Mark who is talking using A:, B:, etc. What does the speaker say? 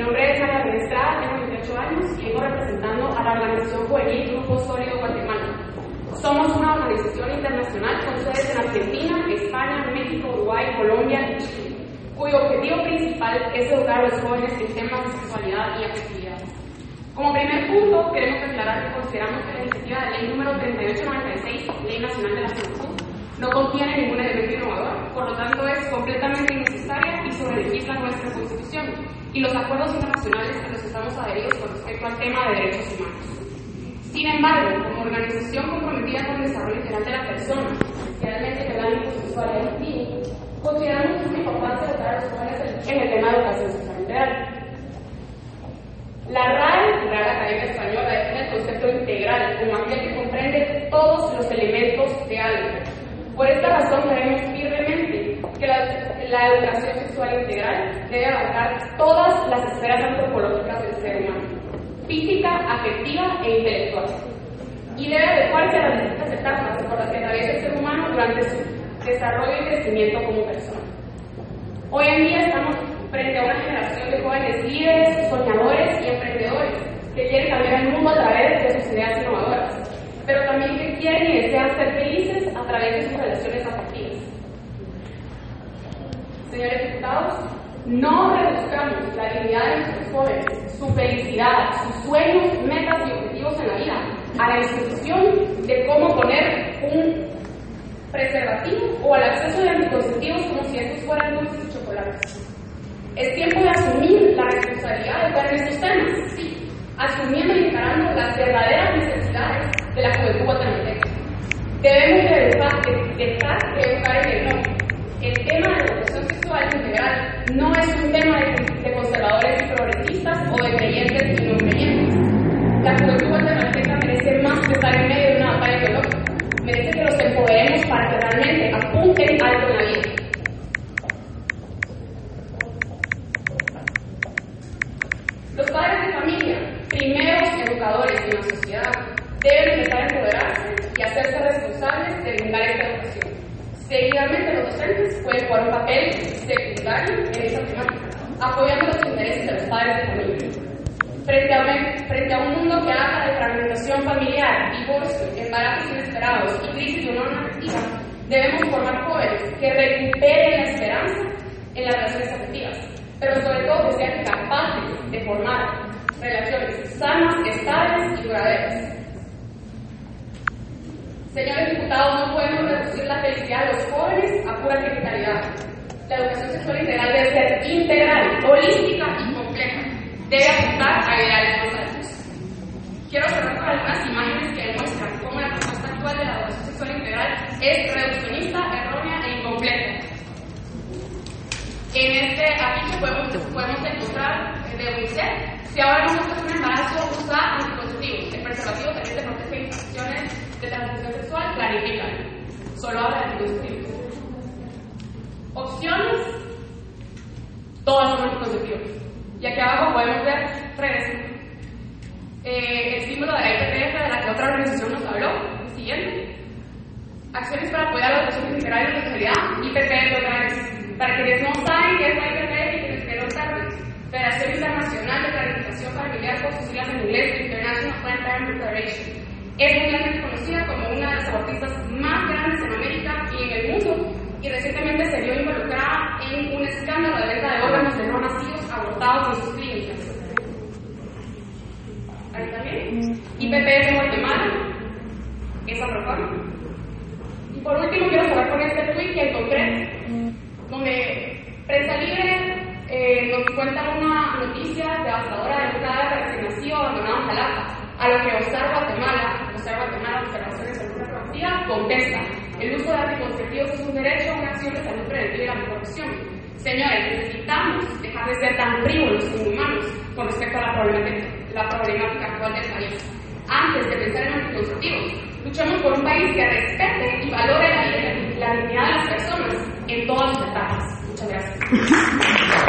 A: nombre es María Estrada, tengo 28 años y vengo representando a la organización juvenil Grupo Sólido Guatemala. Somos una organización internacional con sedes en Argentina, España, México, Uruguay, Colombia y Chile, cuyo objetivo principal es educar a los jóvenes en temas de sexualidad y afectividad. Como primer punto, queremos aclarar que consideramos que la iniciativa de ley número 3896, Ley Nacional de la Juventud, no contiene ningún elemento innovador, por lo tanto es completamente innecesaria y sobrelegisla nuestra Constitución y los acuerdos internacionales a los que estamos adheridos con respecto al tema de derechos humanos. Sin embargo, como organización comprometida con el desarrollo integral de la persona, especialmente en el ámbito sexual y afectivo, consideramos que es una importancia educar a los jóvenes en el tema de educación sexual integral. La RAE, la Real Academia Española, define el concepto integral como aquel que comprende todos los elementos de algo. Por esta razón creemos firmemente que la, educación sexual integral debe abarcar todas las esferas antropológicas del ser humano, física, afectiva e intelectual, y debe adecuarse a las distintas etapas por las que atraviesa el ser humano durante su desarrollo y crecimiento como persona. Hoy en día estamos frente a una generación de jóvenes líderes, soñadores y emprendedores que quieren cambiar el mundo a través de sus ideas innovadoras, pero también que quieren y desean ser felices a través de sus relaciones afectivas. Señores diputados, no reduzcamos la dignidad de nuestros jóvenes, su felicidad, sus sueños, metas y objetivos en la vida a la disposición de cómo poner un preservativo o al acceso de anticonceptivos como si estos fueran dulces y chocolates. Es tiempo de asumir la responsabilidad de ver estos temas, sí, asumiendo y encarando las verdaderas necesidades de la juventud guatemalteca. Debemos de, dejar de educar en el no. El tema de la educación sexual integral no es un tema de, de conservadores y progresistas o de creyentes y no creyentes. La juventud guatemalteca merece más que estar en medio de una batalla ideológica. Merece que los empoderemos para que realmente apunten alto en la vida. Los padres de familia, primeros educadores en la sociedad, deben empezar a empoderarse y hacerse responsables de brindar esta educación. Seguidamente, los docentes pueden jugar un papel secundario en esta temática, apoyando los intereses de los padres de familia. Frente a, un, frente a un mundo que habla de fragmentación familiar, divorcio, embarazos inesperados y crisis de honor afectiva, debemos formar jóvenes que recuperen la esperanza en las relaciones afectivas, pero sobre todo que sean capaces de formar relaciones sanas, estables y duraderas. Señores diputados, no podemos reducir la felicidad de los jóvenes a pura criminalidad. La educación sexual integral debe ser integral, holística y compleja. Debe apuntar a ideales más altos. Quiero cerrar con algunas imágenes que demuestran cómo la propuesta actual de la educación sexual integral es reduccionista, errónea e incompleta. En este afiche podemos, podemos encontrar de UNICEF, si ahora no buscas un embarazo, usa anticonceptivos. El preservativo también te protege de infecciones de transmisión sexual, clarifican. Solo habla de anticonceptivos. Opciones, Y aquí abajo podemos ver redes. Eh, el símbolo de la IPTF de la que otra organización nos habló, el siguiente. Acciones para apoyar la educación integral y la sexualidad, IPTF otra vez. Para quienes no saben qué es la IPTF y quienes quieren saber, Federación Internacional de Planificación Familiar, por sus siglas en inglés, International Planned Federation. Es mundialmente conocida como una de las abortistas más grandes en América y en el mundo, y recientemente se vio involucrada en un escándalo de venta de de no nacidos abortados en sus clínicas. Ahí también. IPPF de Guatemala, esa reforma. Y por último, quiero cerrar con este tweet que encontré, donde Prensa Libre eh, nos cuenta una noticia devastadora de un cadáver recién nacido abandonado en Jalapa, a lo que Observa Guatemala, Observa Guatemala, Observación de Salud Reproductiva, contesta, el uso de anticonceptivos es un derecho, una acción de salud preventiva y la mejor opción. Señores, necesitamos dejar de ser tan frívolos y inhumanos con respecto a la problemática, la problemática actual del país. Antes de pensar en anticonceptivos, luchamos por un país que respete y valore la la dignidad de las personas en todas sus etapas. Muchas gracias.